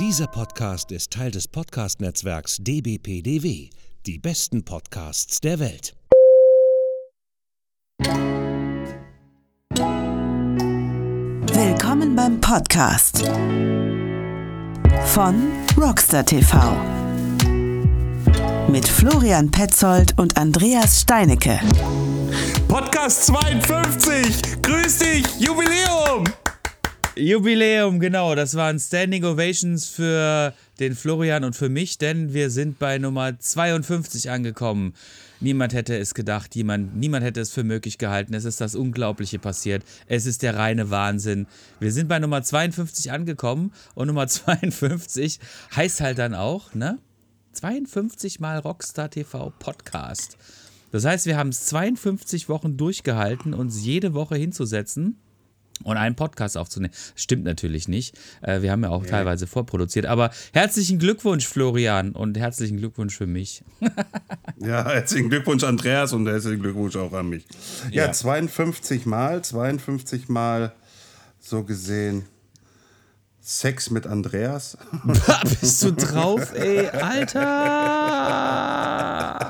Dieser Podcast ist Teil des Podcast-Netzwerks dbpdw. Die besten Podcasts der Welt. Willkommen beim Podcast von Rockstar TV mit Florian Petzold und Andreas Steinecke. Podcast 52! Grüß dich! Jubiläum! Jubiläum, genau. Das waren Standing Ovations für den Florian und für mich, denn wir sind bei Nummer 52 angekommen. Niemand hätte es gedacht, jemand, niemand hätte es für möglich gehalten. Es ist das Unglaubliche passiert. Es ist der reine Wahnsinn. Wir sind bei Nummer 52 angekommen und Nummer 52 heißt halt dann auch, ne? 52 mal Rockstar TV Podcast. Das heißt, wir haben es 52 Wochen durchgehalten, uns jede Woche hinzusetzen und einen Podcast aufzunehmen. Stimmt natürlich nicht. Äh, wir haben ja auch ja. teilweise vorproduziert. Aber herzlichen Glückwunsch, Florian, und herzlichen Glückwunsch für mich. ja, herzlichen Glückwunsch, Andreas, und herzlichen Glückwunsch auch an mich. Ja, ja 52 Mal, 52 Mal so gesehen Sex mit Andreas. Bist du drauf, ey, Alter!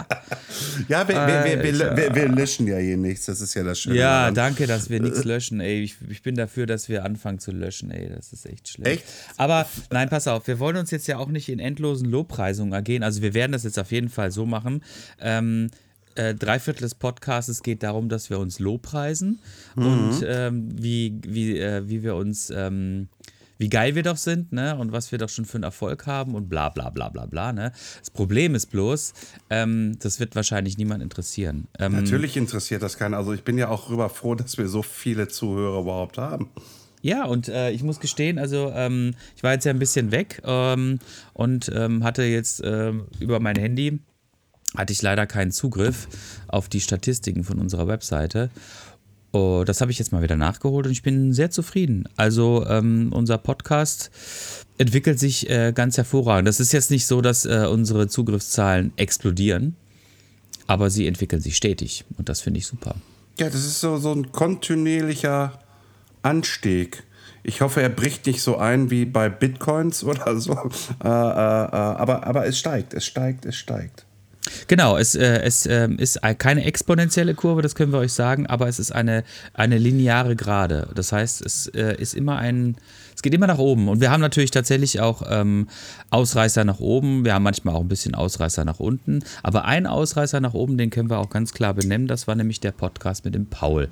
Ja, wir, wir, wir, wir, löschen ja hier nichts, das ist ja das Schöne. Ja, danke, dass wir nichts löschen, ey. Ich, ich, bin dafür, dass wir anfangen zu löschen, ey. Das ist echt schlecht. Echt? Aber nein, pass auf, wir wollen uns jetzt ja auch nicht in endlosen Lobpreisungen ergehen. Also wir werden das jetzt auf jeden Fall so machen. Ähm, äh, Dreiviertel des Podcasts geht darum, dass wir uns lobpreisen mhm. und ähm, wie, wie, äh, wie wir uns ähm, wie geil wir doch sind, ne? Und was wir doch schon für einen Erfolg haben und bla bla bla bla bla, ne? Das Problem ist bloß, ähm, das wird wahrscheinlich niemand interessieren. Ähm, Natürlich interessiert das keiner. Also ich bin ja auch rüber froh, dass wir so viele Zuhörer überhaupt haben. Ja, und äh, ich muss gestehen, also ähm, ich war jetzt ja ein bisschen weg ähm, und ähm, hatte jetzt ähm, über mein Handy hatte ich leider keinen Zugriff auf die Statistiken von unserer Webseite. Oh, das habe ich jetzt mal wieder nachgeholt und ich bin sehr zufrieden. Also ähm, unser Podcast entwickelt sich äh, ganz hervorragend. Das ist jetzt nicht so, dass äh, unsere Zugriffszahlen explodieren, aber sie entwickeln sich stetig und das finde ich super. Ja, das ist so, so ein kontinuierlicher Anstieg. Ich hoffe, er bricht nicht so ein wie bei Bitcoins oder so. Äh, äh, äh aber, aber es steigt, es steigt, es steigt. Genau, es, äh, es äh, ist keine exponentielle Kurve, das können wir euch sagen, aber es ist eine, eine lineare Gerade. Das heißt, es äh, ist immer ein, es geht immer nach oben. Und wir haben natürlich tatsächlich auch ähm, Ausreißer nach oben, wir haben manchmal auch ein bisschen Ausreißer nach unten, aber ein Ausreißer nach oben, den können wir auch ganz klar benennen, das war nämlich der Podcast mit dem Paul.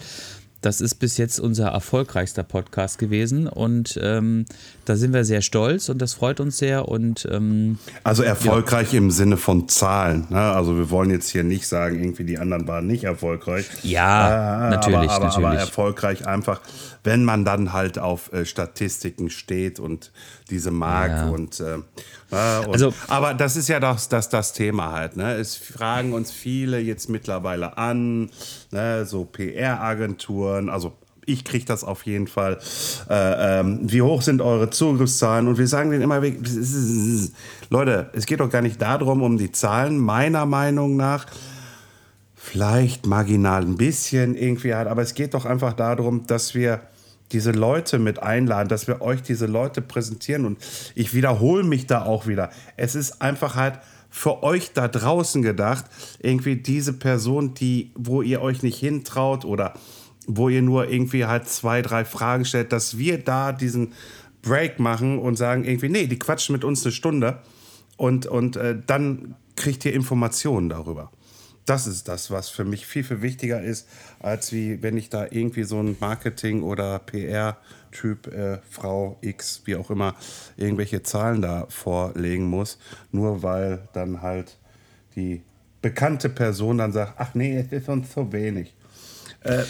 Das ist bis jetzt unser erfolgreichster Podcast gewesen und ähm, da sind wir sehr stolz und das freut uns sehr. Und, ähm, also erfolgreich ja. im Sinne von Zahlen. Ne? Also wir wollen jetzt hier nicht sagen, irgendwie die anderen waren nicht erfolgreich. Ja, äh, natürlich, aber, aber, natürlich. Aber erfolgreich einfach, wenn man dann halt auf äh, Statistiken steht und diese mag ja. und, äh, und, also, aber das ist ja das, das, das Thema halt. Ne? Es fragen uns viele jetzt mittlerweile an, ne? so PR-Agenturen, also ich kriege das auf jeden Fall. Äh, ähm, wie hoch sind eure Zugriffszahlen? Und wir sagen denen immer, Leute, es geht doch gar nicht darum, um die Zahlen, meiner Meinung nach. Vielleicht marginal ein bisschen irgendwie halt, aber es geht doch einfach darum, dass wir diese Leute mit einladen, dass wir euch diese Leute präsentieren. Und ich wiederhole mich da auch wieder. Es ist einfach halt für euch da draußen gedacht, irgendwie diese Person, die, wo ihr euch nicht hintraut oder wo ihr nur irgendwie halt zwei, drei Fragen stellt, dass wir da diesen Break machen und sagen irgendwie, nee, die quatschen mit uns eine Stunde und, und äh, dann kriegt ihr Informationen darüber. Das ist das, was für mich viel, viel wichtiger ist, als wie wenn ich da irgendwie so ein Marketing- oder PR-Typ, äh, Frau X, wie auch immer, irgendwelche Zahlen da vorlegen muss, nur weil dann halt die bekannte Person dann sagt, ach nee, es ist uns zu wenig. Äh,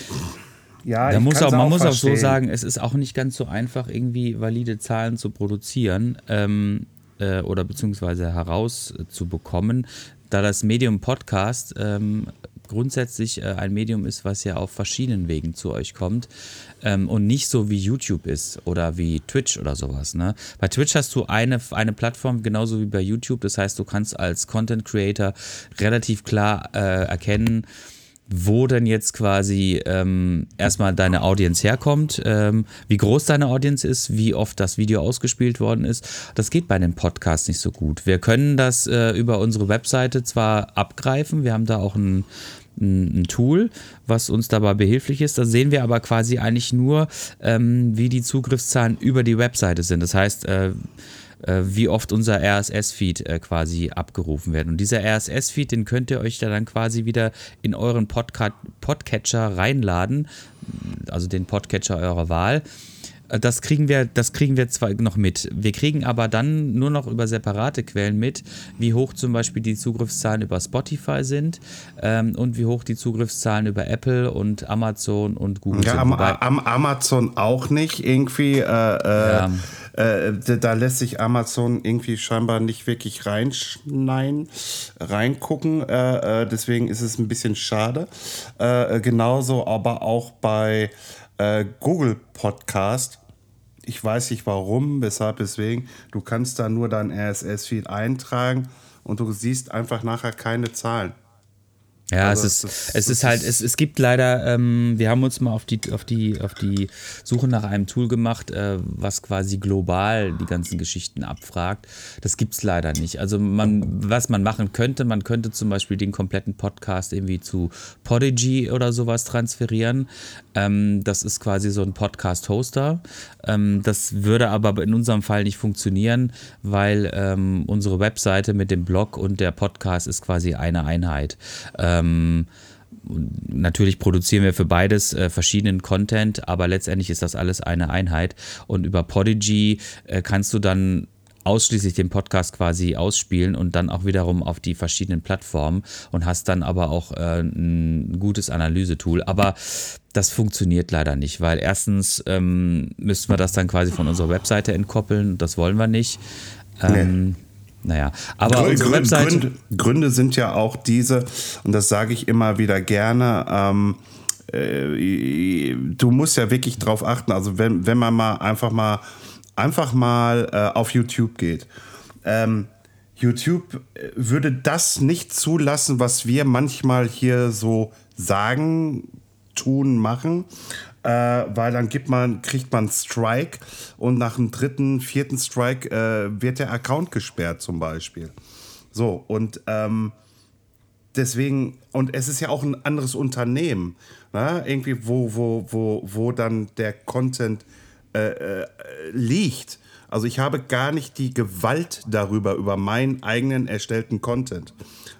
ja, muss auch, man auch muss verstehen. auch so sagen, es ist auch nicht ganz so einfach, irgendwie valide Zahlen zu produzieren ähm, äh, oder beziehungsweise herauszubekommen, da das Medium Podcast ähm, grundsätzlich äh, ein Medium ist, was ja auf verschiedenen Wegen zu euch kommt ähm, und nicht so wie YouTube ist oder wie Twitch oder sowas. Ne? Bei Twitch hast du eine, eine Plattform genauso wie bei YouTube, das heißt, du kannst als Content Creator relativ klar äh, erkennen, wo denn jetzt quasi ähm, erstmal deine Audience herkommt, ähm, wie groß deine Audience ist, wie oft das Video ausgespielt worden ist. Das geht bei dem Podcast nicht so gut. Wir können das äh, über unsere Webseite zwar abgreifen, wir haben da auch ein, ein, Tool, was uns dabei behilflich ist. Da sehen wir aber quasi eigentlich nur, ähm, wie die Zugriffszahlen über die Webseite sind. Das heißt, äh, wie oft unser RSS-Feed äh, quasi abgerufen wird. Und dieser RSS-Feed, den könnt ihr euch da dann quasi wieder in euren Podca Podcatcher reinladen, also den Podcatcher eurer Wahl. Äh, das kriegen wir, das kriegen wir zwar noch mit. Wir kriegen aber dann nur noch über separate Quellen mit, wie hoch zum Beispiel die Zugriffszahlen über Spotify sind ähm, und wie hoch die Zugriffszahlen über Apple und Amazon und Google ja, sind. Am, am Amazon auch nicht irgendwie. Äh, äh, ja äh, da lässt sich Amazon irgendwie scheinbar nicht wirklich reinschneiden, reingucken. Äh, äh, deswegen ist es ein bisschen schade. Genauso aber auch bei Google Podcast. Ich weiß nicht warum, weshalb, deswegen. Du kannst da nur dein RSS-Feed eintragen und du siehst einfach nachher keine Zahlen. Ja, also es ist, das, es ist halt, es, es gibt leider, ähm, wir haben uns mal auf die, auf, die, auf die Suche nach einem Tool gemacht, äh, was quasi global die ganzen Geschichten abfragt. Das gibt es leider nicht. Also man, was man machen könnte, man könnte zum Beispiel den kompletten Podcast irgendwie zu Podigy oder sowas transferieren. Ähm, das ist quasi so ein Podcast-Hoster. Ähm, das würde aber in unserem Fall nicht funktionieren, weil ähm, unsere Webseite mit dem Blog und der Podcast ist quasi eine Einheit. Ähm, natürlich produzieren wir für beides äh, verschiedenen Content, aber letztendlich ist das alles eine Einheit. Und über Podigy äh, kannst du dann ausschließlich den Podcast quasi ausspielen und dann auch wiederum auf die verschiedenen Plattformen und hast dann aber auch äh, ein gutes Analysetool. Aber das funktioniert leider nicht, weil erstens ähm, müssten wir das dann quasi von unserer Webseite entkoppeln. Das wollen wir nicht. Ähm, nee. Naja, aber Gründe, unsere Webseite. Gründe, Gründe, sind ja auch diese, und das sage ich immer wieder gerne. Ähm, äh, du musst ja wirklich drauf achten. Also wenn, wenn man mal einfach mal einfach mal äh, auf YouTube geht. Ähm, YouTube äh, würde das nicht zulassen, was wir manchmal hier so sagen, tun, machen. Äh, weil dann gibt man, kriegt man Strike und nach dem dritten, vierten Strike äh, wird der Account gesperrt zum Beispiel. So, und ähm, deswegen, und es ist ja auch ein anderes Unternehmen, ne? irgendwie, wo, wo, wo, wo dann der Content äh, äh, liegt. Also ich habe gar nicht die Gewalt darüber, über meinen eigenen erstellten Content.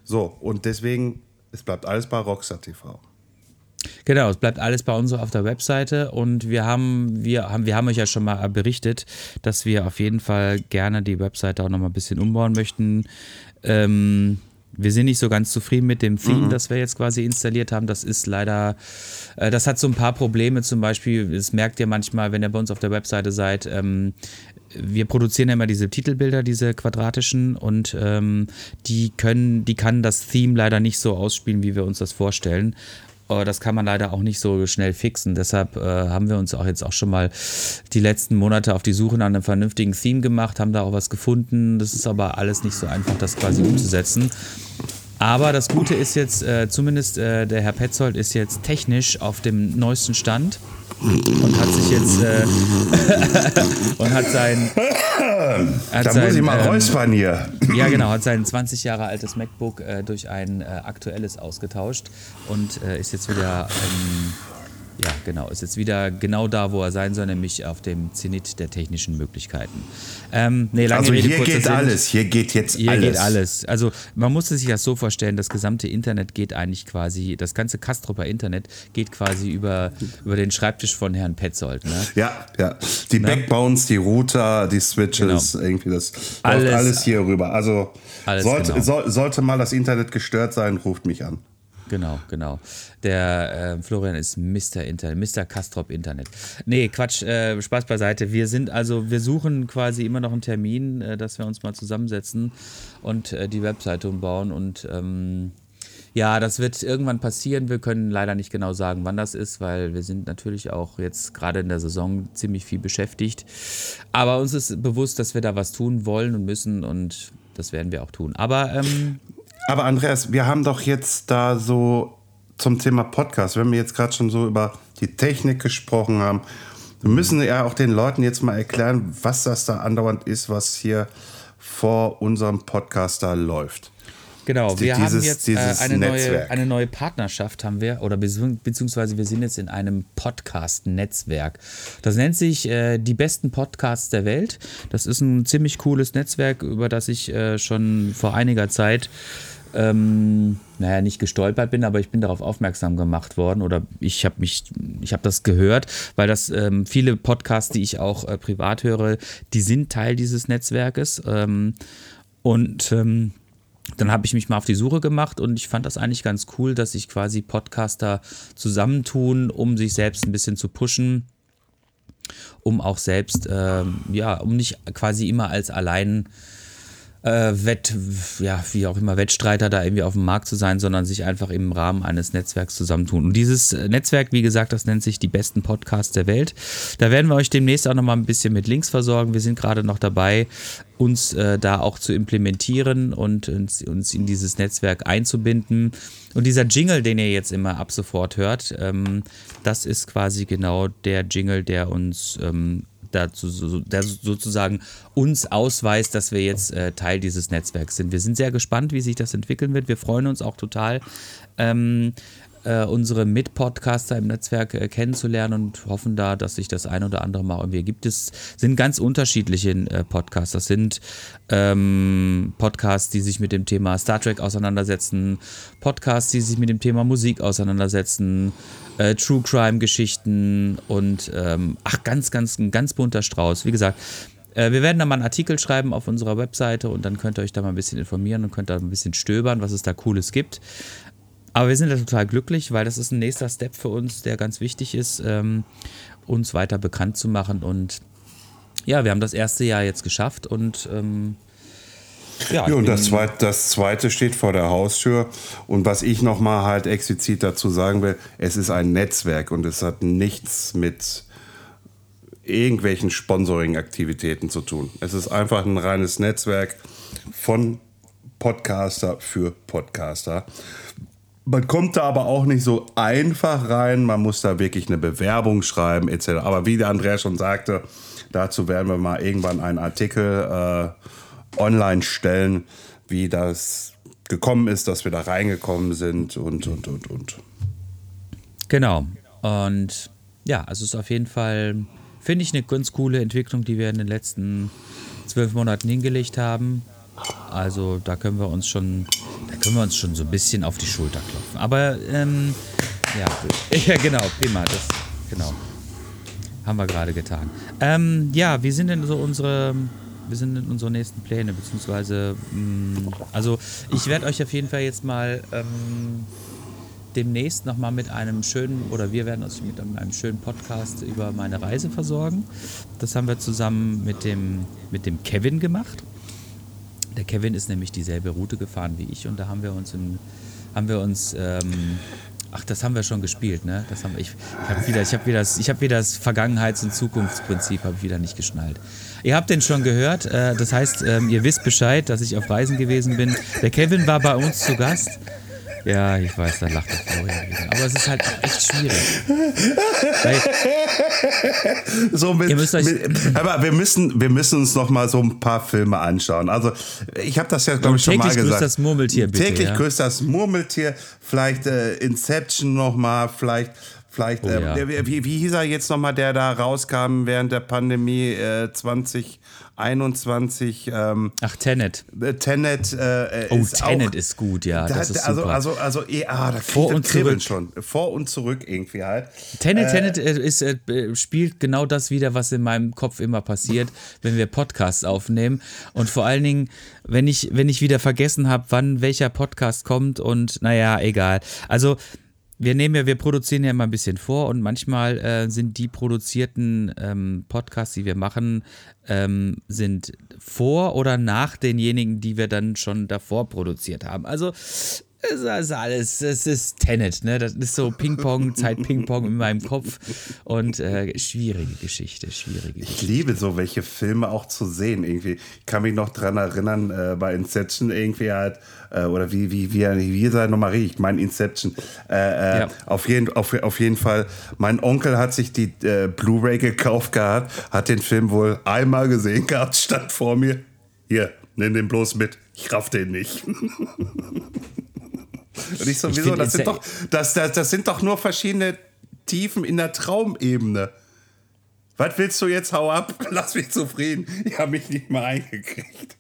So, und deswegen, es bleibt alles bei Rockstar TV. Genau, es bleibt alles bei uns auf der Webseite und wir haben, wir haben, wir haben euch ja schon mal berichtet, dass wir auf jeden Fall gerne die Webseite auch noch mal ein bisschen umbauen möchten. Ähm, wir sind nicht so ganz zufrieden mit dem Theme, mhm. das wir jetzt quasi installiert haben. Das ist leider, äh, das hat so ein paar Probleme. Zum Beispiel, das merkt ihr manchmal, wenn ihr bei uns auf der Webseite seid. Ähm, wir produzieren ja immer diese Titelbilder, diese quadratischen, und ähm, die können, die kann das Theme leider nicht so ausspielen, wie wir uns das vorstellen. Aber das kann man leider auch nicht so schnell fixen. Deshalb äh, haben wir uns auch jetzt auch schon mal die letzten Monate auf die Suche nach einem vernünftigen Theme gemacht, haben da auch was gefunden. Das ist aber alles nicht so einfach, das quasi umzusetzen. Aber das Gute ist jetzt, äh, zumindest äh, der Herr Petzold ist jetzt technisch auf dem neuesten Stand und hat sich jetzt äh, und hat sein hat da sein, muss ich mal ähm, räuspern hier. Ja, genau, hat sein 20 Jahre altes MacBook äh, durch ein äh, aktuelles ausgetauscht und äh, ist jetzt wieder ähm, ja, genau. Ist jetzt wieder genau da, wo er sein soll, nämlich auf dem Zenit der technischen Möglichkeiten. Ähm, nee, also hier geht Sinn. alles. Hier geht jetzt hier alles. Hier geht alles. Also man musste sich das so vorstellen, das gesamte Internet geht eigentlich quasi, das ganze Kastropper Internet geht quasi über, über den Schreibtisch von Herrn Petzold. Ne? Ja, ja. Die ne? Backbones, die Router, die Switches, genau. irgendwie das alles, alles hier rüber. Also sollte, genau. so, sollte mal das Internet gestört sein, ruft mich an. Genau, genau. Der äh, Florian ist Mr. Internet, Mr. Kastrop Internet. Nee, Quatsch, äh, Spaß beiseite. Wir sind also, wir suchen quasi immer noch einen Termin, äh, dass wir uns mal zusammensetzen und äh, die Webseite umbauen und ähm, ja, das wird irgendwann passieren. Wir können leider nicht genau sagen, wann das ist, weil wir sind natürlich auch jetzt gerade in der Saison ziemlich viel beschäftigt. Aber uns ist bewusst, dass wir da was tun wollen und müssen und das werden wir auch tun. Aber ähm, aber Andreas, wir haben doch jetzt da so zum Thema Podcast, wenn wir jetzt gerade schon so über die Technik gesprochen haben, wir müssen ja auch den Leuten jetzt mal erklären, was das da andauernd ist, was hier vor unserem Podcast da läuft. Genau, wir dieses, haben jetzt äh, eine, neue, eine neue Partnerschaft haben wir, oder beziehungsweise wir sind jetzt in einem Podcast-Netzwerk. Das nennt sich äh, die besten Podcasts der Welt. Das ist ein ziemlich cooles Netzwerk, über das ich äh, schon vor einiger Zeit ähm, naja, nicht gestolpert bin, aber ich bin darauf aufmerksam gemacht worden oder ich habe mich, ich habe das gehört, weil das ähm, viele Podcasts, die ich auch äh, privat höre, die sind Teil dieses Netzwerkes. Ähm, und ähm, dann habe ich mich mal auf die Suche gemacht und ich fand das eigentlich ganz cool, dass sich quasi Podcaster zusammentun, um sich selbst ein bisschen zu pushen, um auch selbst, ähm, ja, um nicht quasi immer als allein äh, Wett, ja, wie auch immer, Wettstreiter da irgendwie auf dem Markt zu sein, sondern sich einfach im Rahmen eines Netzwerks zusammentun. Und dieses Netzwerk, wie gesagt, das nennt sich die besten Podcasts der Welt. Da werden wir euch demnächst auch nochmal ein bisschen mit Links versorgen. Wir sind gerade noch dabei, uns äh, da auch zu implementieren und uns, uns, in dieses Netzwerk einzubinden. Und dieser Jingle, den ihr jetzt immer ab sofort hört, ähm, das ist quasi genau der Jingle, der uns ähm, dazu, der sozusagen uns ausweist, dass wir jetzt äh, Teil dieses Netzwerks sind. Wir sind sehr gespannt, wie sich das entwickeln wird. Wir freuen uns auch total. Ähm, äh, unsere Mitpodcaster im Netzwerk äh, kennenzulernen und hoffen da, dass sich das ein oder andere mal irgendwie ergibt. Es sind ganz unterschiedliche äh, Podcasts. Das sind ähm, Podcasts, die sich mit dem Thema Star Trek auseinandersetzen, Podcasts, die sich mit dem Thema Musik auseinandersetzen, äh, True Crime Geschichten und ähm, ach, ganz, ganz, ein ganz bunter Strauß. Wie gesagt, äh, wir werden da mal einen Artikel schreiben auf unserer Webseite und dann könnt ihr euch da mal ein bisschen informieren und könnt da ein bisschen stöbern, was es da Cooles gibt. Aber wir sind da total glücklich, weil das ist ein nächster Step für uns, der ganz wichtig ist, ähm, uns weiter bekannt zu machen. Und ja, wir haben das erste Jahr jetzt geschafft und ähm, ja, ja, und das zweite, das zweite steht vor der Haustür. Und was ich nochmal halt explizit dazu sagen will, es ist ein Netzwerk und es hat nichts mit irgendwelchen Sponsoring-Aktivitäten zu tun. Es ist einfach ein reines Netzwerk von Podcaster für Podcaster. Man kommt da aber auch nicht so einfach rein. Man muss da wirklich eine Bewerbung schreiben, etc. Aber wie der Andrea schon sagte, dazu werden wir mal irgendwann einen Artikel äh, online stellen, wie das gekommen ist, dass wir da reingekommen sind und, und, und, und. Genau. Und ja, also es ist auf jeden Fall, finde ich, eine ganz coole Entwicklung, die wir in den letzten zwölf Monaten hingelegt haben. Also da können wir uns schon, da können wir uns schon so ein bisschen auf die Schulter klopfen. Aber ähm, ja, ja, genau, prima, das genau haben wir gerade getan. Ähm, ja, wie sind denn so unsere, wie sind denn unsere nächsten Pläne beziehungsweise, mh, mm, also ich werde euch auf jeden Fall jetzt mal ähm, demnächst nochmal mit einem schönen, oder wir werden uns mit einem schönen Podcast über meine Reise versorgen. Das haben wir zusammen mit dem, mit dem Kevin gemacht. Der Kevin ist nämlich dieselbe Route gefahren wie ich und da haben wir uns, in, haben wir uns ähm, Ach, das haben wir schon gespielt, ne? Das haben, ich ich habe wieder, ich habe wieder, das, ich habe wieder das Vergangenheits- und Zukunftsprinzip habe ich wieder nicht geschnallt. Ihr habt den schon gehört. Äh, das heißt, ähm, ihr wisst Bescheid, dass ich auf Reisen gewesen bin. Der Kevin war bei uns zu Gast. Ja, ich weiß, da lacht der Florian wieder. Aber es ist halt echt schwierig. so mit, mit, aber wir müssen, wir müssen uns noch mal so ein paar Filme anschauen. Also ich habe das ja, glaube ich, schon mal gesagt. Täglich grüßt das Murmeltier, bitte. Täglich ja? grüßt das Murmeltier. Vielleicht äh, Inception noch mal, vielleicht Vielleicht, oh, äh, ja. wie, wie hieß er jetzt nochmal, der da rauskam während der Pandemie äh, 2021? Ähm, Ach, Tenet. Äh, Tenet äh, Oh, ist Tenet auch, ist gut, ja. Da, das ist also, super. Also, also, eh, ah, da Vor und zurück. schon. Vor und zurück irgendwie halt. Tenet, äh, Tenet äh, ist, spielt genau das wieder, was in meinem Kopf immer passiert, wenn wir Podcasts aufnehmen. Und vor allen Dingen, wenn ich, wenn ich wieder vergessen habe, wann welcher Podcast kommt und naja, egal. Also wir nehmen ja, wir produzieren ja immer ein bisschen vor und manchmal äh, sind die produzierten ähm, Podcasts, die wir machen, ähm, sind vor oder nach denjenigen, die wir dann schon davor produziert haben. Also Es ist alles, es ist Tenet, ne? Das ist so Ping-Pong, Zeit Ping-Pong in meinem Kopf. Und äh, schwierige Geschichte, schwierige Geschichte. Ich liebe so welche Filme auch zu sehen. Irgendwie. Ich kann mich noch dran erinnern, äh, bei Inception irgendwie halt, äh, oder wie, wie, wie, wie er nochmal riecht, mein Inception. Äh, äh, ja. auf, jeden, auf, auf jeden Fall, mein Onkel hat sich die äh, Blu-ray gekauft gehabt, hat den Film wohl einmal gesehen gehabt, stand vor mir. Hier, nimm den bloß mit. Ich raff den nicht. Und ich so, ich? Das sind, doch, das, das, das sind doch nur verschiedene Tiefen in der Traumebene. Was willst du jetzt? Hau ab, lass mich zufrieden. Ich habe mich nicht mal eingekriegt.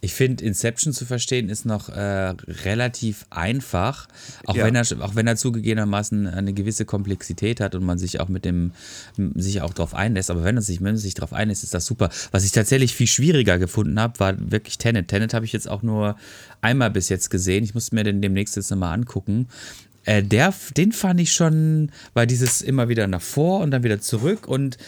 Ich finde, Inception zu verstehen ist noch äh, relativ einfach, auch, ja. wenn er, auch wenn er zugegebenermaßen eine gewisse Komplexität hat und man sich auch mit dem, sich auch darauf einlässt. Aber wenn man sich, wenn man sich darauf einlässt, ist das super. Was ich tatsächlich viel schwieriger gefunden habe, war wirklich Tenet. Tenet habe ich jetzt auch nur einmal bis jetzt gesehen. Ich musste mir den demnächst jetzt nochmal angucken. Äh, der, den fand ich schon, weil dieses immer wieder nach vor und dann wieder zurück und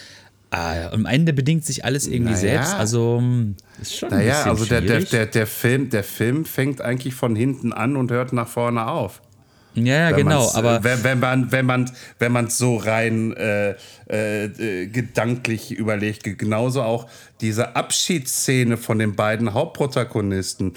Ah, am Ende bedingt sich alles irgendwie naja. selbst. Also hm, ist schon naja, ein bisschen also der, der, der, der, Film, der Film fängt eigentlich von hinten an und hört nach vorne auf. Ja, ja, genau. Aber wenn, wenn man wenn man wenn man so rein äh, äh, gedanklich überlegt, genauso auch diese Abschiedsszene von den beiden Hauptprotagonisten.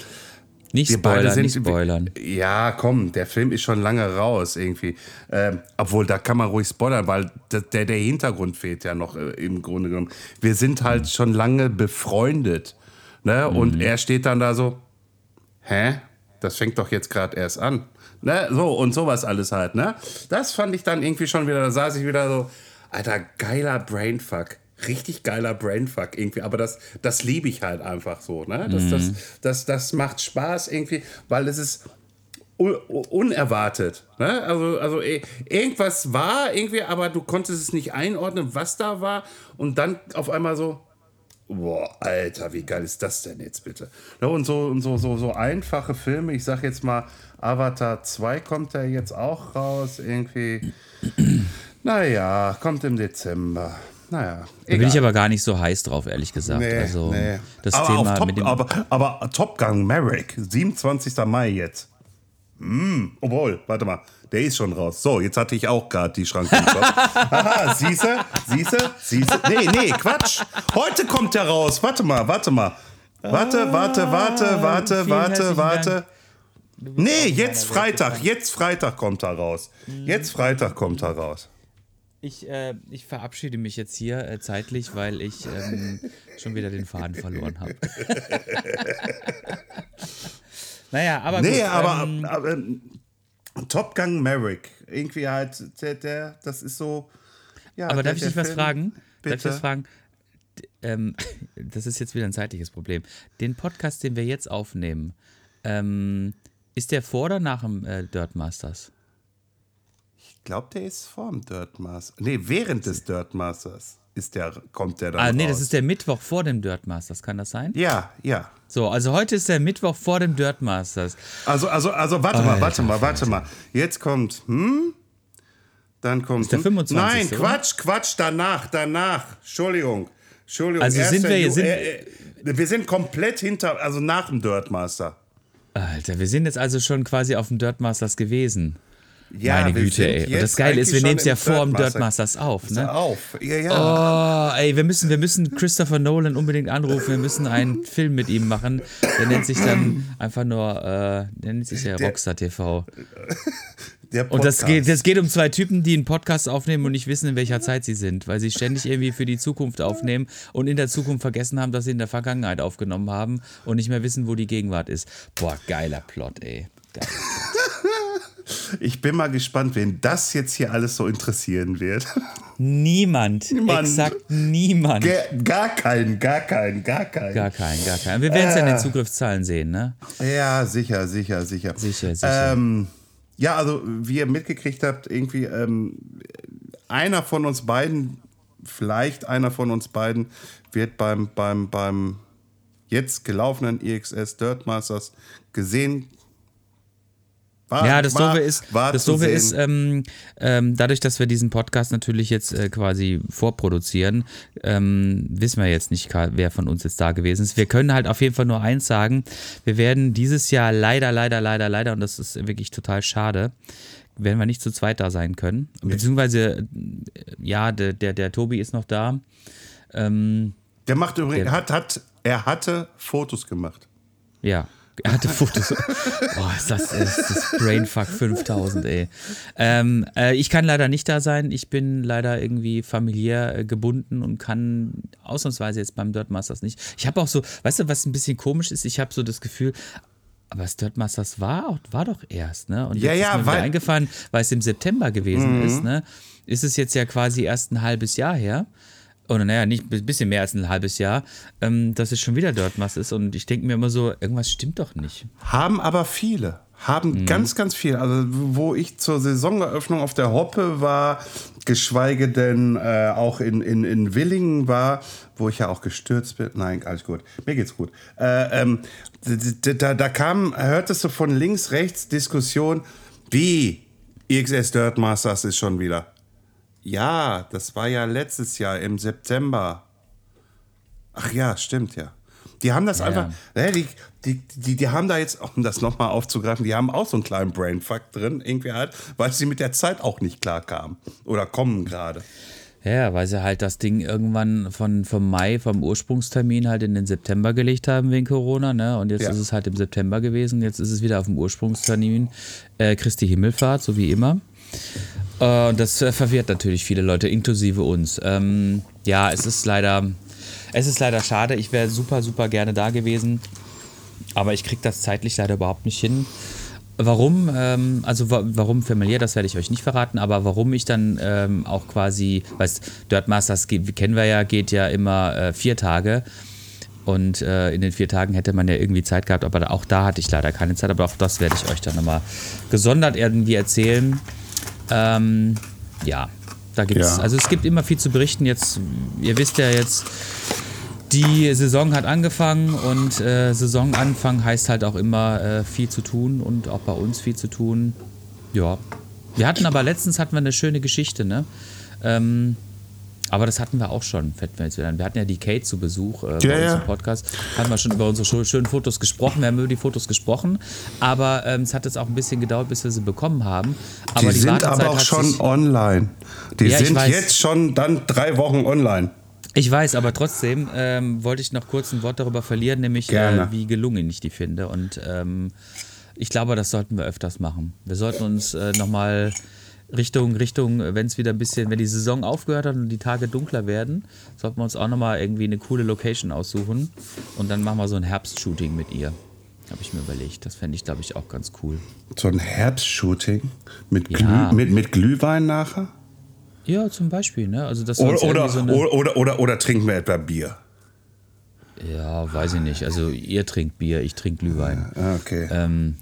Nicht spoilern, sind, nicht spoilern. Ja, komm, der Film ist schon lange raus irgendwie. Ähm, obwohl, da kann man ruhig spoilern, weil der, der Hintergrund fehlt ja noch äh, im Grunde genommen. Wir sind halt mhm. schon lange befreundet. Ne? Mhm. Und er steht dann da so, hä? Das fängt doch jetzt gerade erst an. Ne? So und sowas alles halt. Ne? Das fand ich dann irgendwie schon wieder, da saß ich wieder so, alter, geiler Brainfuck richtig geiler Brainfuck irgendwie. Aber das, das liebe ich halt einfach so. Ne? Das, mhm. das, das, das macht Spaß irgendwie, weil es ist unerwartet. Ne? Also, also irgendwas war irgendwie, aber du konntest es nicht einordnen, was da war. Und dann auf einmal so, boah, Alter, wie geil ist das denn jetzt bitte? Ja, und so, und so, so, so einfache Filme, ich sag jetzt mal, Avatar 2 kommt ja jetzt auch raus, irgendwie. Naja, kommt im Dezember. Naja. Da bin ich aber gar nicht so heiß drauf, ehrlich gesagt. Nee, also, nee. Das aber, Thema Top, mit dem aber, aber Top Gun Merrick, 27. Mai jetzt. Hm, obwohl, warte mal, der ist schon raus. So, jetzt hatte ich auch gerade die Schranke im Kopf. Aha, siehste, siehste, siehste. Nee, nee, Quatsch. Heute kommt der raus. Warte mal, warte mal. Warte, warte, warte, warte, warte, warte. Nee, jetzt Freitag, jetzt Freitag kommt er raus. Jetzt Freitag kommt er raus. Ich, äh, ich verabschiede mich jetzt hier äh, zeitlich, weil ich ähm, schon wieder den Faden verloren habe. naja, aber. Nee, gut, aber, ähm, aber ähm, Top Gun Merrick. Irgendwie halt, der, der, das ist so. Ja, aber der, darf ich dich was fragen? Bitte? Darf ich was fragen? Ähm, das ist jetzt wieder ein zeitliches Problem. Den Podcast, den wir jetzt aufnehmen, ähm, ist der vor oder nach dem äh, Dirt Masters? Ich glaube, der ist vor dem Dirt Master. Nee, während des Dirt Masters ist der, kommt der dann. Ah, nee, raus. das ist der Mittwoch vor dem Dirt Masters, kann das sein? Ja, ja. So, also heute ist der Mittwoch vor dem Dirt Masters. Also, also, also, warte Alter, mal, warte mal, warte mal. Jetzt kommt, hm? Dann kommt. Ist der 25. Nein, oder? Quatsch, Quatsch, danach, danach. Entschuldigung. Entschuldigung. Also sind wir, sind, äh, äh, wir sind komplett hinter, also nach dem Dirt Master. Alter, wir sind jetzt also schon quasi auf dem Dirt Masters gewesen. Ja, Meine Güte, ey. Und das Geile ist, wir nehmen es ja vor dem Dirt Masters auf, ne? Auf, ja, ja. Oh, ey, wir müssen, wir müssen Christopher Nolan unbedingt anrufen. Wir müssen einen Film mit ihm machen. Der nennt sich dann einfach nur, äh, der nennt sich ja Rockstar TV. Und das geht, das geht um zwei Typen, die einen Podcast aufnehmen und nicht wissen, in welcher Zeit sie sind, weil sie ständig irgendwie für die Zukunft aufnehmen und in der Zukunft vergessen haben, dass sie in der Vergangenheit aufgenommen haben und nicht mehr wissen, wo die Gegenwart ist. Boah, geiler Plot, ey. Geiler Plot. Ich bin mal gespannt, wen das jetzt hier alles so interessieren wird. Niemand. niemand. Exakt niemand. Gar, gar keinen, gar keinen, gar keinen. Gar keinen, gar keinen. Wir werden es äh, ja in den äh. Zugriffszahlen sehen, ne? Ja, sicher, sicher, sicher. Sicher, sicher. Ähm, ja, also wie ihr mitgekriegt habt, irgendwie ähm, einer von uns beiden, vielleicht einer von uns beiden, wird beim, beim, beim jetzt gelaufenen EXS Dirt Masters gesehen War, ja, das war, Doofe ist, das Doofe ist ähm, ähm, dadurch, dass wir diesen Podcast natürlich jetzt äh, quasi vorproduzieren, ähm, wissen wir jetzt nicht, wer von uns jetzt da gewesen ist. Wir können halt auf jeden Fall nur eins sagen. Wir werden dieses Jahr leider, leider, leider, leider, und das ist wirklich total schade, werden wir nicht zu zweit da sein können. Beziehungsweise, äh, ja, der, der, der Tobi ist noch da. Ähm, der macht übrigens, der, hat, hat, er hatte Fotos gemacht. Ja, er hatte Fotos. Boah, ist das, ist das Brainfuck 5000, ey. Ähm, äh, ich kann leider nicht da sein. Ich bin leider irgendwie familiär äh, gebunden und kann ausnahmsweise jetzt beim Dirt Masters nicht. Ich habe auch so, weißt du, was ein bisschen komisch ist? Ich habe so das Gefühl, aber das Dirt Masters war, war doch erst, ne? Und jetzt ja, ja, ist mir weil, eingefallen, weil es im September gewesen mhm. ist, ne? Ist es jetzt ja quasi erst ein halbes Jahr her oder naja, nicht ein bisschen mehr als ein halbes Jahr, ähm, dass es schon wieder dort was ist. Und ich denke mir immer so, irgendwas stimmt doch nicht. Haben aber viele. Haben mhm. ganz, ganz viel. Also, wo ich zur Saisoneröffnung auf der Hoppe war, geschweige denn äh, auch in, in, in Willingen war, wo ich ja auch gestürzt bin. Nein, alles gut. Mir geht's gut. Äh, ähm, da, da kam, hörtest du von links, rechts Diskussion, wie XS Dirt Masters ist schon wieder. Ja, das war ja letztes Jahr im September. Ach ja, stimmt ja. Die haben das ja, einfach, ja. Die, die, die, die haben da jetzt, um das nochmal aufzugreifen, die haben auch so einen kleinen Brainfuck drin, irgendwie halt, weil sie mit der Zeit auch nicht klar kamen oder kommen gerade. Ja, weil sie halt das Ding irgendwann von, vom Mai, vom Ursprungstermin halt in den September gelegt haben wegen Corona, ne? Und jetzt ja. ist es halt im September gewesen, jetzt ist es wieder auf dem Ursprungstermin äh, Christi Himmelfahrt, so wie immer. Äh, das verwirrt natürlich viele Leute, inklusive uns. Ähm, ja, es ist leider, es ist leider schade. Ich wäre super, super gerne da gewesen, aber ich kriege das zeitlich leider überhaupt nicht hin. Warum, ähm, also warum familiär, das werde ich euch nicht verraten, aber warum ich dann ähm, auch quasi, weißt Dirt Masters kennen wir ja, geht ja immer äh, vier Tage. Und äh, in den vier Tagen hätte man ja irgendwie Zeit gehabt, aber auch da hatte ich leider keine Zeit. Aber auch das werde ich euch dann nochmal gesondert irgendwie erzählen. Ähm, ja, da gibt's, ja. also es gibt immer viel zu berichten. Jetzt, ihr wisst ja jetzt, die Saison hat angefangen und äh, Saisonanfang heißt halt auch immer äh, viel zu tun und auch bei uns viel zu tun. Ja. Wir hatten aber letztens hatten wir eine schöne Geschichte, ne? Ähm, aber das hatten wir auch schon, fällt mir jetzt wieder Wir hatten ja die Kate zu Besuch äh, bei ja, uns im Podcast. Haben wir schon über unsere schönen Fotos gesprochen. Wir haben über die Fotos gesprochen. Aber ähm, es hat jetzt auch ein bisschen gedauert, bis wir sie bekommen haben. Aber die, die sind aber auch schon online. Die ja, sind jetzt schon dann drei Wochen online. Ich weiß, aber trotzdem ähm, wollte ich noch kurz ein Wort darüber verlieren, nämlich äh, wie gelungen ich die finde. Und ähm, ich glaube, das sollten wir öfters machen. Wir sollten uns äh, nochmal Richtung, Richtung, wenn es wieder ein bisschen, wenn die Saison aufgehört hat und die Tage dunkler werden, sollten wir uns auch nochmal irgendwie eine coole Location aussuchen und dann machen wir so ein Herbstshooting mit ihr. Habe ich mir überlegt. Das fände ich, glaube ich, auch ganz cool. So ein Herbstshooting mit, ja. Glüh, mit, mit Glühwein nachher? Ja, zum Beispiel. Ne? Also das oder, oder, so oder, oder, oder, oder trinken wir etwa Bier? Ja, weiß ich nicht. Also ihr trinkt Bier, ich trinke Glühwein. Ah, okay. Ähm,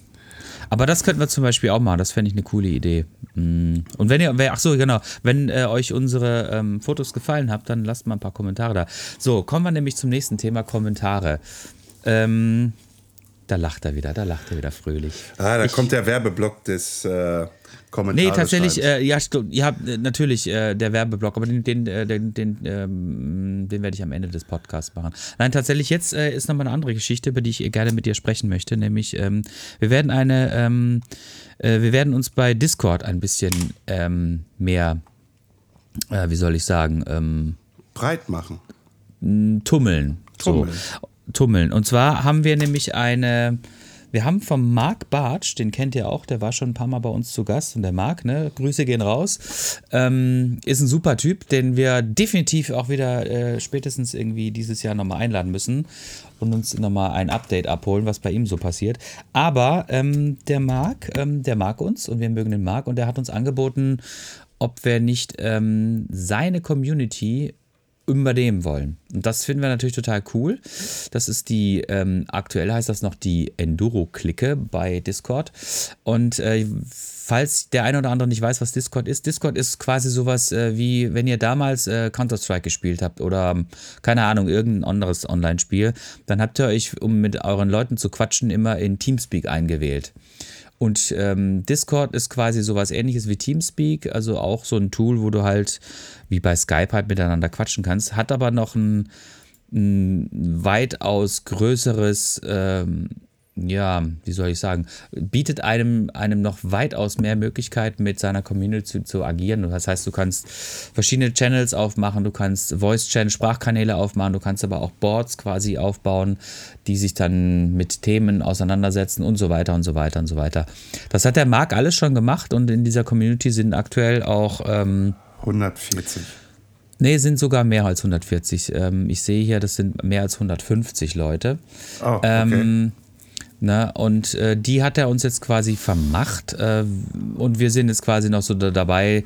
aber das könnten wir zum Beispiel auch machen. Das fände ich eine coole Idee. Mm. Und wenn ihr, ach so, genau, wenn äh, euch unsere ähm, Fotos gefallen haben, dann lasst mal ein paar Kommentare da. So, kommen wir nämlich zum nächsten Thema: Kommentare. Ähm, da lacht er wieder, da lacht er wieder fröhlich. Ah, da ich, kommt der Werbeblock des äh, Kommentars. Nee, tatsächlich, äh, ja, ja, natürlich äh, der Werbeblock, aber den, den, äh, den, den, ähm, den werde ich am Ende des Podcasts machen. Nein, tatsächlich, jetzt äh, ist nochmal eine andere Geschichte, über die ich gerne mit dir sprechen möchte, nämlich ähm, wir werden eine, ähm, äh, wir werden uns bei Discord ein bisschen ähm, mehr, äh, wie soll ich sagen, ähm, breit machen. Tummeln. Tummeln. So tummeln. Und zwar haben wir nämlich eine, wir haben vom Marc Bartsch, den kennt ihr auch, der war schon ein paar Mal bei uns zu Gast und der Marc, ne, Grüße gehen raus, ähm, ist ein super Typ, den wir definitiv auch wieder äh, spätestens irgendwie dieses Jahr nochmal einladen müssen und uns nochmal ein Update abholen, was bei ihm so passiert. Aber ähm, der Marc, ähm, der mag uns und wir mögen den Marc und der hat uns angeboten, ob wir nicht ähm, seine Community übernehmen wollen. Und das finden wir natürlich total cool. Das ist die, ähm, aktuell heißt das noch die Enduro-Clique bei Discord. Und äh, falls der eine oder andere nicht weiß, was Discord ist, Discord ist quasi sowas äh, wie, wenn ihr damals äh, Counter-Strike gespielt habt oder, keine Ahnung, irgendein anderes Online-Spiel, dann habt ihr euch, um mit euren Leuten zu quatschen, immer in Teamspeak eingewählt. Und ähm, Discord ist quasi sowas ähnliches wie Teamspeak, also auch so ein Tool, wo du halt wie bei Skype halt miteinander quatschen kannst, hat aber noch ein, ein weitaus größeres ähm, ja, wie soll ich sagen, bietet einem, einem noch weitaus mehr Möglichkeiten, mit seiner Community zu, zu agieren. Das heißt, du kannst verschiedene Channels aufmachen, du kannst Voice-Channel, Sprachkanäle aufmachen, du kannst aber auch Boards quasi aufbauen, die sich dann mit Themen auseinandersetzen und so weiter und so weiter und so weiter. Das hat der Marc alles schon gemacht und in dieser Community sind aktuell auch ähm, 140. Nee, sind sogar mehr als 140. Ähm, ich sehe hier, das sind mehr als 150 Leute. Oh, okay. Ähm, Ne? Und äh, die hat er uns jetzt quasi vermacht. Äh, und wir sind jetzt quasi noch so da dabei,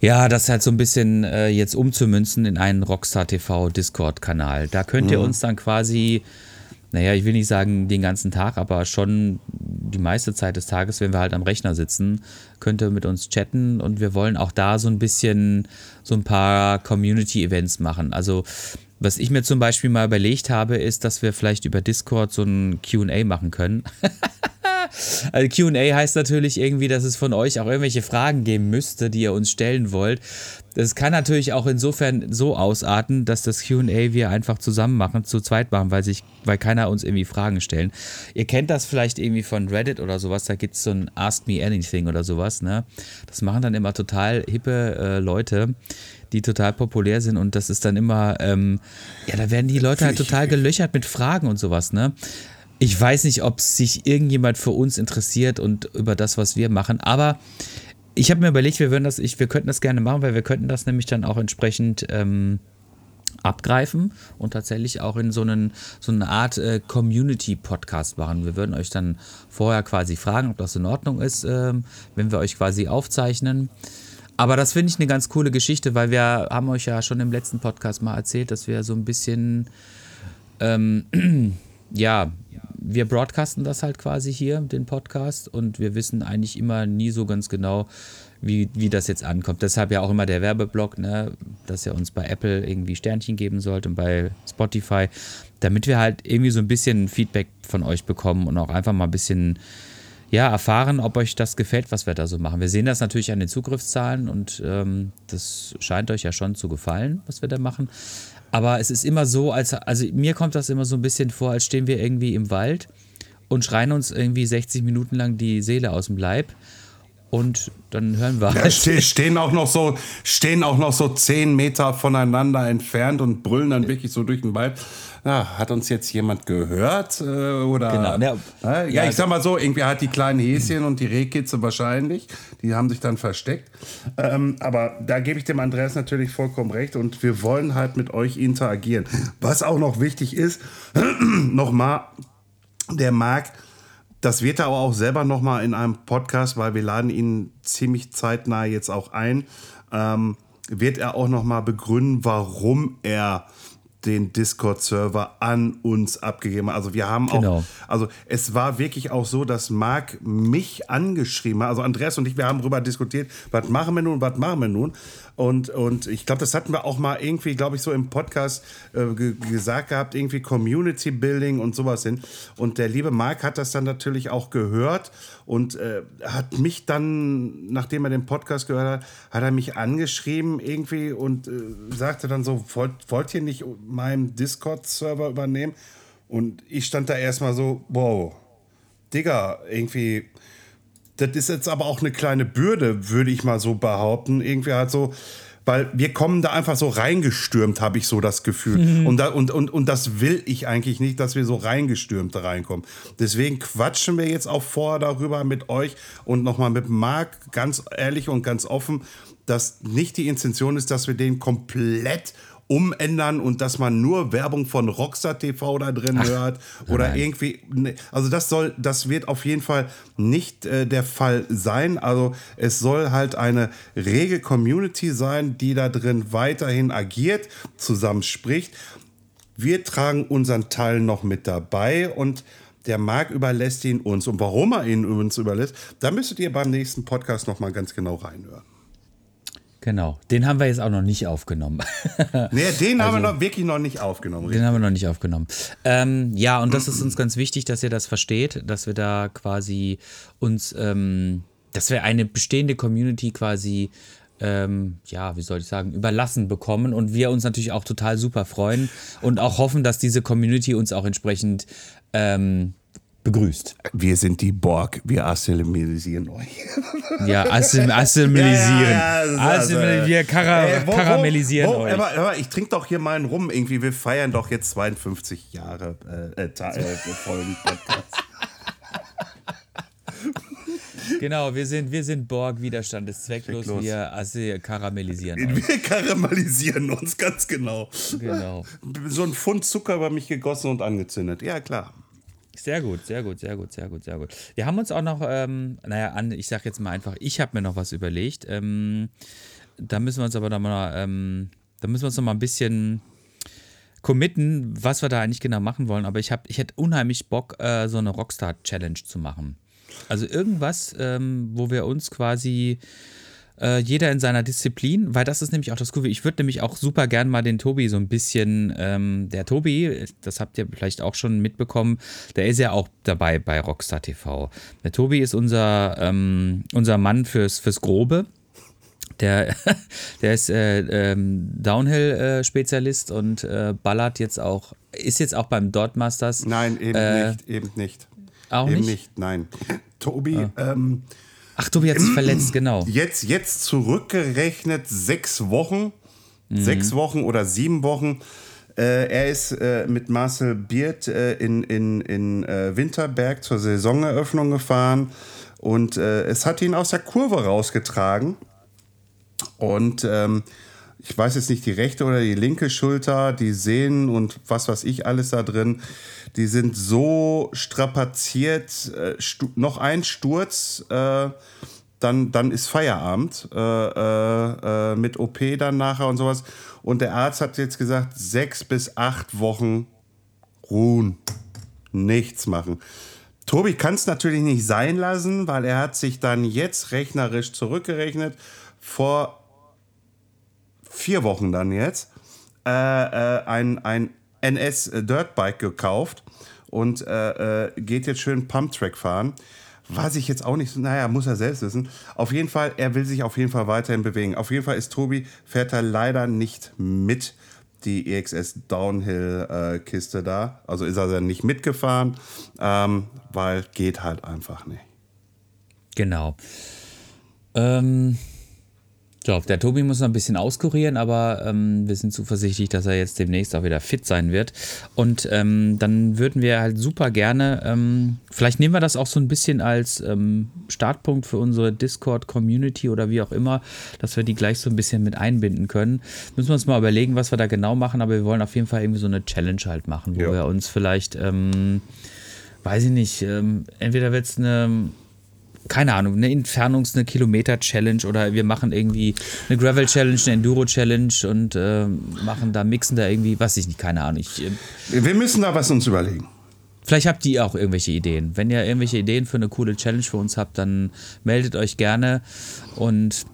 ja, das halt so ein bisschen äh, jetzt umzumünzen in einen Rockstar TV Discord-Kanal. Da könnt ihr mhm. uns dann quasi, naja, ich will nicht sagen den ganzen Tag, aber schon die meiste Zeit des Tages, wenn wir halt am Rechner sitzen, könnt ihr mit uns chatten und wir wollen auch da so ein bisschen so ein paar Community-Events machen. Also was ich mir zum Beispiel mal überlegt habe, ist, dass wir vielleicht über Discord so ein QA machen können. also QA heißt natürlich irgendwie, dass es von euch auch irgendwelche Fragen geben müsste, die ihr uns stellen wollt. Das kann natürlich auch insofern so ausarten, dass das QA wir einfach zusammen machen, zu zweit machen, weil, sich, weil keiner uns irgendwie Fragen stellen. Ihr kennt das vielleicht irgendwie von Reddit oder sowas, da gibt es so ein Ask Me Anything oder sowas. Ne? Das machen dann immer total hippe äh, Leute die total populär sind und das ist dann immer, ähm, ja, da werden die Leute halt total gelöchert mit Fragen und sowas, ne? Ich weiß nicht, ob sich irgendjemand für uns interessiert und über das, was wir machen, aber ich habe mir überlegt, wir würden das, ich, wir könnten das gerne machen, weil wir könnten das nämlich dann auch entsprechend ähm, abgreifen und tatsächlich auch in so, einen, so eine Art äh, Community-Podcast machen. Wir würden euch dann vorher quasi fragen, ob das in Ordnung ist, äh, wenn wir euch quasi aufzeichnen. Aber das finde ich eine ganz coole Geschichte, weil wir haben euch ja schon im letzten Podcast mal erzählt, dass wir so ein bisschen, ähm, ja, wir broadcasten das halt quasi hier, den Podcast, und wir wissen eigentlich immer nie so ganz genau, wie, wie das jetzt ankommt. Deshalb ja auch immer der Werbeblock, ne, dass er uns bei Apple irgendwie Sternchen geben sollte und bei Spotify, damit wir halt irgendwie so ein bisschen Feedback von euch bekommen und auch einfach mal ein bisschen ja, erfahren, ob euch das gefällt, was wir da so machen. Wir sehen das natürlich an den Zugriffszahlen und ähm, das scheint euch ja schon zu gefallen, was wir da machen. Aber es ist immer so, als also mir kommt das immer so ein bisschen vor, als stehen wir irgendwie im Wald und schreien uns irgendwie 60 Minuten lang die Seele aus dem Leib und dann hören wir halt. Ja, stehen auch noch so, stehen auch noch so zehn Meter voneinander entfernt und brüllen dann wirklich so durch den Wald ja, hat uns jetzt jemand gehört? Äh, oder, genau. Ja, ja, ja, ich sag mal so, irgendwie hat die kleinen Häschen und die Rehkitze wahrscheinlich, die haben sich dann versteckt. Ähm, aber da gebe ich dem Andreas natürlich vollkommen recht und wir wollen halt mit euch interagieren. Was auch noch wichtig ist, nochmal, der Marc, das wird er aber auch selber nochmal in einem Podcast, weil wir laden ihn ziemlich zeitnah jetzt auch ein, ähm, wird er auch nochmal begründen, warum er den Discord-Server an uns abgegeben. Also wir haben genau. auch, also es war wirklich auch so, dass Marc mich angeschrieben hat. Also Andreas und ich, wir haben darüber diskutiert, was machen wir nun, was machen wir nun. Und, und ich glaube, das hatten wir auch mal irgendwie, glaube ich, so im Podcast äh, gesagt gehabt, irgendwie Community Building und sowas hin. Und der liebe Marc hat das dann natürlich auch gehört und äh, hat mich dann, nachdem er den Podcast gehört hat, hat er mich angeschrieben irgendwie und äh, sagte dann so, wollt, wollt ihr nicht meinen Discord-Server übernehmen? Und ich stand da erstmal so, wow, Digga, irgendwie das ist jetzt aber auch eine kleine Bürde, würde ich mal so behaupten. Irgendwie halt so, weil wir kommen da einfach so reingestürmt, habe ich so das Gefühl. Mhm. Und, da, und, und, und das will ich eigentlich nicht, dass wir so reingestürmt reinkommen. Deswegen quatschen wir jetzt auch vorher darüber mit euch und nochmal mit Marc ganz ehrlich und ganz offen, dass nicht die Intention ist, dass wir den komplett umändern und dass man nur Werbung von Rockstar TV da drin Ach, hört oder nein. irgendwie. Ne, also das soll, das wird auf jeden Fall nicht äh, der Fall sein. Also es soll halt eine rege Community sein, die da drin weiterhin agiert, zusammen spricht. Wir tragen unseren Teil noch mit dabei und der Marc überlässt ihn uns. Und warum er ihn uns überlässt, da müsstet ihr beim nächsten Podcast noch mal ganz genau reinhören. Genau, den haben wir jetzt auch noch nicht aufgenommen. nee, den also, haben wir noch, wirklich noch nicht aufgenommen. Richtig. Den haben wir noch nicht aufgenommen. Ähm, ja, und das ist uns ganz wichtig, dass ihr das versteht, dass wir da quasi uns, ähm, dass wir eine bestehende Community quasi ähm, ja, wie soll ich sagen, überlassen bekommen und wir uns natürlich auch total super freuen und auch hoffen, dass diese Community uns auch entsprechend ähm, begrüßt. Wir sind die Borg, wir assimilisieren euch. Ja, assim assimilisieren. Ja, ja, Assimil wir kara Ey, wo, karamellisieren wo, wo, euch. Aber, aber ich trinke doch hier mal einen Rum irgendwie. Wir feiern doch jetzt 52 Jahre äh, äh, äh, Folgen Podcast. Genau, wir sind, wir sind Borg, Widerstand ist zwecklos, zwecklos. wir also karamellisieren uns. Wir karamellisieren uns, ganz genau. Genau. So ein Pfund Zucker über mich gegossen und angezündet. Ja, klar. Sehr gut, sehr gut, sehr gut, sehr gut, sehr gut. Wir haben uns auch noch, ähm, naja, an, ich sag jetzt mal einfach, ich habe mir noch was überlegt. Ähm, da müssen wir uns aber noch mal, ähm, da müssen wir uns noch mal ein bisschen committen, was wir da eigentlich genau machen wollen. Aber ich, hab, ich hätte unheimlich Bock, äh, so eine Rockstar-Challenge zu machen. Also irgendwas, ähm, wo wir uns quasi äh, jeder in seiner Disziplin, weil das ist nämlich auch das Coole. Ich würde nämlich auch super gern mal den Tobi so ein bisschen, ähm, der Tobi, das habt ihr vielleicht auch schon mitbekommen, der ist ja auch dabei bei Rockstar TV. Der Tobi ist unser, ähm, unser Mann fürs, fürs Grobe. Der, der ist äh, ähm, Downhill-Spezialist äh, und äh, ballert jetzt auch, ist jetzt auch beim Dotmasters. Nein, eben äh, nicht, eben nicht. Auch Eben nicht? nicht, nein. Tobi, ah. ähm, Ach, Tobi hat sich verletzt, genau. Jetzt, jetzt zurückgerechnet sechs Wochen, mhm. sechs Wochen oder sieben Wochen. Äh, er ist äh, mit Marcel Biert äh, in, in, in äh, Winterberg zur Saisoneröffnung gefahren und äh, es hat ihn aus der Kurve rausgetragen. Und ähm, ich weiß jetzt nicht, die rechte oder die linke Schulter, die Sehnen und was weiß ich alles da drin, die sind so strapaziert. Äh, noch ein Sturz, äh, dann, dann ist Feierabend äh, äh, äh mit OP dann nachher und sowas. Und der Arzt hat jetzt gesagt, sechs bis acht Wochen ruhen, nichts machen. Tobi kann es natürlich nicht sein lassen, weil er hat sich dann jetzt rechnerisch zurückgerechnet vor vier Wochen dann jetzt äh, äh, ein, ein NS Dirtbike gekauft und äh, äh, geht jetzt schön Pumptrack fahren. Was ich jetzt auch nicht so, naja, muss er selbst wissen. Auf jeden Fall, er will sich auf jeden Fall weiterhin bewegen. Auf jeden Fall ist Tobi, fährt er leider nicht mit die EXS Downhill-Kiste da. Also ist er dann nicht mitgefahren, ähm, weil geht halt einfach nicht. Genau. Ähm, so, der Tobi muss noch ein bisschen auskurieren, aber ähm, wir sind zuversichtlich, dass er jetzt demnächst auch wieder fit sein wird. Und ähm, dann würden wir halt super gerne, ähm, vielleicht nehmen wir das auch so ein bisschen als ähm, Startpunkt für unsere Discord-Community oder wie auch immer, dass wir die gleich so ein bisschen mit einbinden können. Müssen wir uns mal überlegen, was wir da genau machen, aber wir wollen auf jeden Fall irgendwie so eine Challenge halt machen, wo ja. wir uns vielleicht, ähm, weiß ich nicht, ähm, entweder wird es eine keine Ahnung, eine Entfernungs-, eine Kilometer-Challenge oder wir machen irgendwie eine Gravel-Challenge, eine Enduro-Challenge und äh, machen da, mixen da irgendwie, was ich nicht, keine Ahnung. Ich, äh, wir müssen da was uns überlegen. Vielleicht habt ihr auch irgendwelche Ideen. Wenn ihr irgendwelche Ideen für eine coole Challenge für uns habt, dann meldet euch gerne und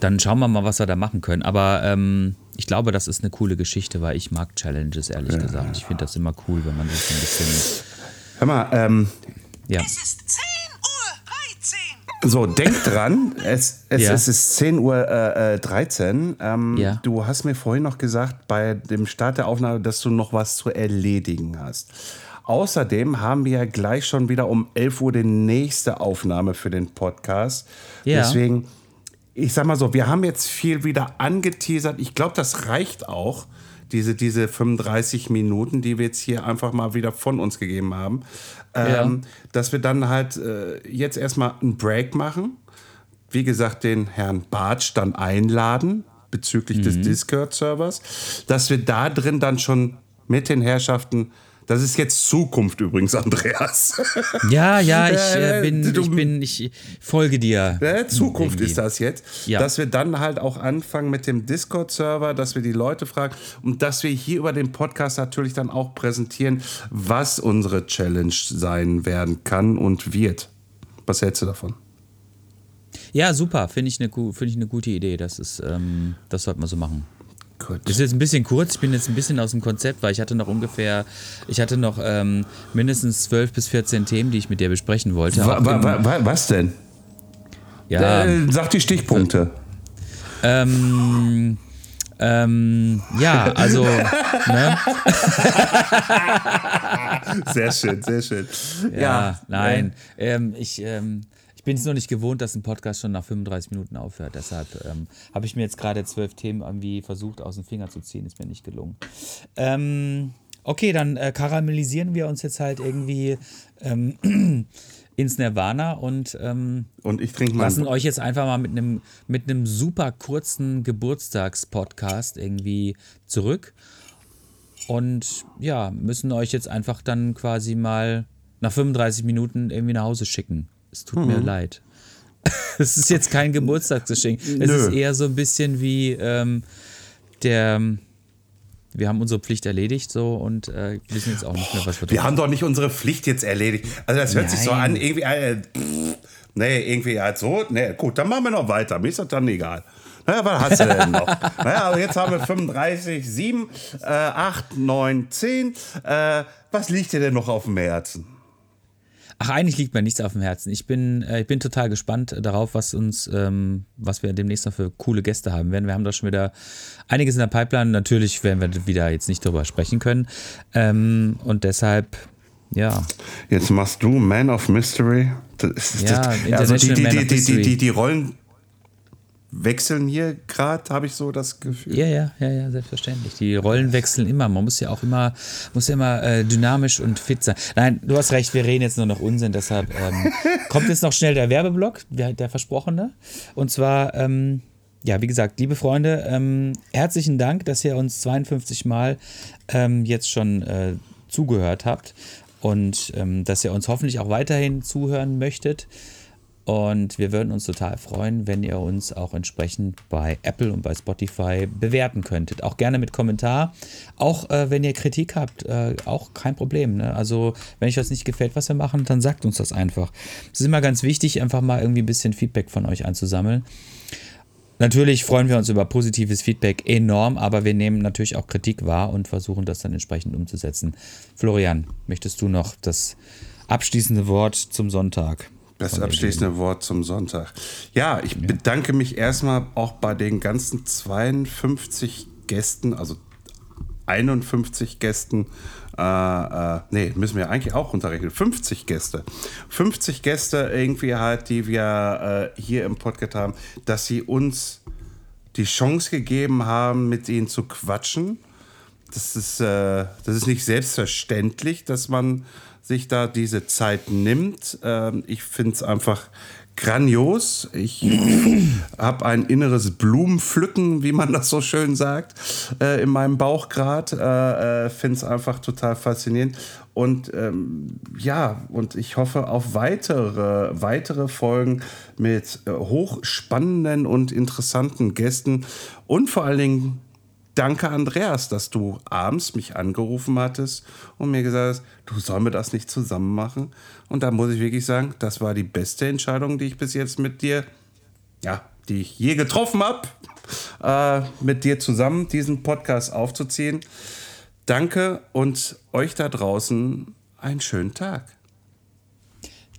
dann schauen wir mal, was wir da machen können. Aber ähm, ich glaube, das ist eine coole Geschichte, weil ich mag Challenges, ehrlich ja. gesagt. Ich finde das immer cool, wenn man sich ein bisschen. Hör mal, ähm, ja. Es ist 10 so, denk dran, es, es, ja. es ist 10.13 Uhr. Äh, 13. Äh, ähm, ja. Du hast mir vorhin noch gesagt, bei dem Start der Aufnahme, dass du noch was zu erledigen hast. Außerdem haben wir ja gleich schon wieder um 11 Uhr die nächste Aufnahme für den Podcast. Ja. Deswegen, ich sag mal so, wir haben jetzt viel wieder angeteasert. Ich glaube, das reicht auch diese, diese 35 Minuten, die wir jetzt hier einfach mal wieder von uns gegeben haben, ähm, ja. dass wir dann halt äh, jetzt erstmal einen Break machen. Wie gesagt, den Herrn Bartsch dann einladen bezüglich mhm. des Discord-Servers, dass wir da drin dann schon mit den Herrschaften das ist jetzt Zukunft übrigens, Andreas. Ja, ja, ich äh, bin, ich bin, ich folge dir. Äh, Zukunft irgendwie. ist das jetzt. Ja. Dass wir dann halt auch anfangen mit dem Discord-Server, dass wir die Leute fragen und dass wir hier über den Podcast natürlich dann auch präsentieren, was unsere Challenge sein werden kann und wird. Was hältst du davon? Ja, super. Finde ich, eine, find ich eine gute Idee. Das, ist, ähm, das sollte man so machen. Gut. Das ist jetzt ein bisschen kurz, ich bin jetzt ein bisschen aus dem Konzept, weil ich hatte noch ungefähr, ich hatte noch ähm, mindestens 12 bis 14 Themen, die ich mit dir besprechen wollte. Wa, wa, wa, was denn? Ja. Äh, sag die Stichpunkte. Ähm, ähm, ja, also. ne? Sehr schön, sehr schön. Ja, ja nein. Ähm, ich, ähm, bin es nur nicht gewohnt, dass ein Podcast schon nach 35 Minuten aufhört. Deshalb ähm, habe ich mir jetzt gerade zwölf Themen irgendwie versucht, aus dem Finger zu ziehen. Ist mir nicht gelungen. Ähm, okay, dann äh, karamellisieren wir uns jetzt halt irgendwie ähm, ins Nirvana und, ähm, und ich trinke lassen euch jetzt einfach mal mit einem mit einem super kurzen Geburtstagspodcast irgendwie zurück und ja müssen euch jetzt einfach dann quasi mal nach 35 Minuten irgendwie nach Hause schicken. Es tut mhm. mir leid. es ist jetzt kein Geburtstagsgeschenk. Es Nö. ist eher so ein bisschen wie ähm, der wir haben unsere Pflicht erledigt so und äh, wissen jetzt auch nicht mehr, was wir tun. Wir haben doch nicht unsere Pflicht jetzt erledigt. Also das hört Nein. sich so an, irgendwie, äh, nee, irgendwie halt so, nee, gut, dann machen wir noch weiter. Mir ist das dann egal. Naja, was hast du denn noch? naja, aber jetzt haben wir 35, 7, äh, 8, 9, 10. Äh, was liegt dir denn noch auf dem Herzen? Ach, eigentlich liegt mir nichts auf dem Herzen. Ich bin, äh, ich bin total gespannt darauf, was uns, ähm, was wir demnächst noch für coole Gäste haben werden. Wir haben da schon wieder einiges in der Pipeline. Natürlich werden wir wieder jetzt nicht darüber sprechen können. Ähm, und deshalb, ja. Jetzt machst du Man of Mystery. Das, das, ja, also die, die, die, die, die Rollen wechseln hier gerade, habe ich so das Gefühl. Ja, ja, ja, ja, selbstverständlich. Die Rollen wechseln immer. Man muss ja auch immer, muss ja immer äh, dynamisch und fit sein. Nein, du hast recht, wir reden jetzt nur noch Unsinn, deshalb ähm, kommt jetzt noch schnell der Werbeblock, der, der versprochene. Und zwar, ähm, ja, wie gesagt, liebe Freunde, ähm, herzlichen Dank, dass ihr uns 52 Mal ähm, jetzt schon äh, zugehört habt und ähm, dass ihr uns hoffentlich auch weiterhin zuhören möchtet. Und wir würden uns total freuen, wenn ihr uns auch entsprechend bei Apple und bei Spotify bewerten könntet. Auch gerne mit Kommentar. Auch äh, wenn ihr Kritik habt, äh, auch kein Problem. Ne? Also, wenn euch das nicht gefällt, was wir machen, dann sagt uns das einfach. Es ist immer ganz wichtig, einfach mal irgendwie ein bisschen Feedback von euch einzusammeln. Natürlich freuen wir uns über positives Feedback enorm, aber wir nehmen natürlich auch Kritik wahr und versuchen das dann entsprechend umzusetzen. Florian, möchtest du noch das abschließende Wort zum Sonntag? Das abschließende Wort zum Sonntag. Ja, ich ja. bedanke mich erstmal auch bei den ganzen 52 Gästen, also 51 Gästen. Äh, äh, nee, müssen wir eigentlich auch runterrechnen. 50 Gäste. 50 Gäste irgendwie halt, die wir äh, hier im Podcast haben, dass sie uns die Chance gegeben haben, mit ihnen zu quatschen. Das ist, äh, das ist nicht selbstverständlich, dass man sich da diese Zeit nimmt. Ähm, ich finde es einfach grandios. Ich habe ein inneres Blumenpflücken, wie man das so schön sagt, äh, in meinem Bauch gerade. Äh, äh, finde es einfach total faszinierend. Und ähm, ja, und ich hoffe auf weitere, weitere Folgen mit äh, hochspannenden und interessanten Gästen und vor allen Dingen danke, Andreas, dass du abends mich angerufen hattest und mir gesagt hast, du sollen wir das nicht zusammen machen. Und da muss ich wirklich sagen, das war die beste Entscheidung, die ich bis jetzt mit dir, ja, die ich je getroffen habe, äh, mit dir zusammen diesen Podcast aufzuziehen. Danke und euch da draußen einen schönen Tag.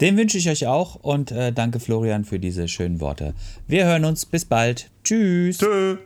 Den wünsche ich euch auch und äh, danke Florian für diese schönen Worte. Wir hören uns bis bald. Tschüss. Tschüss.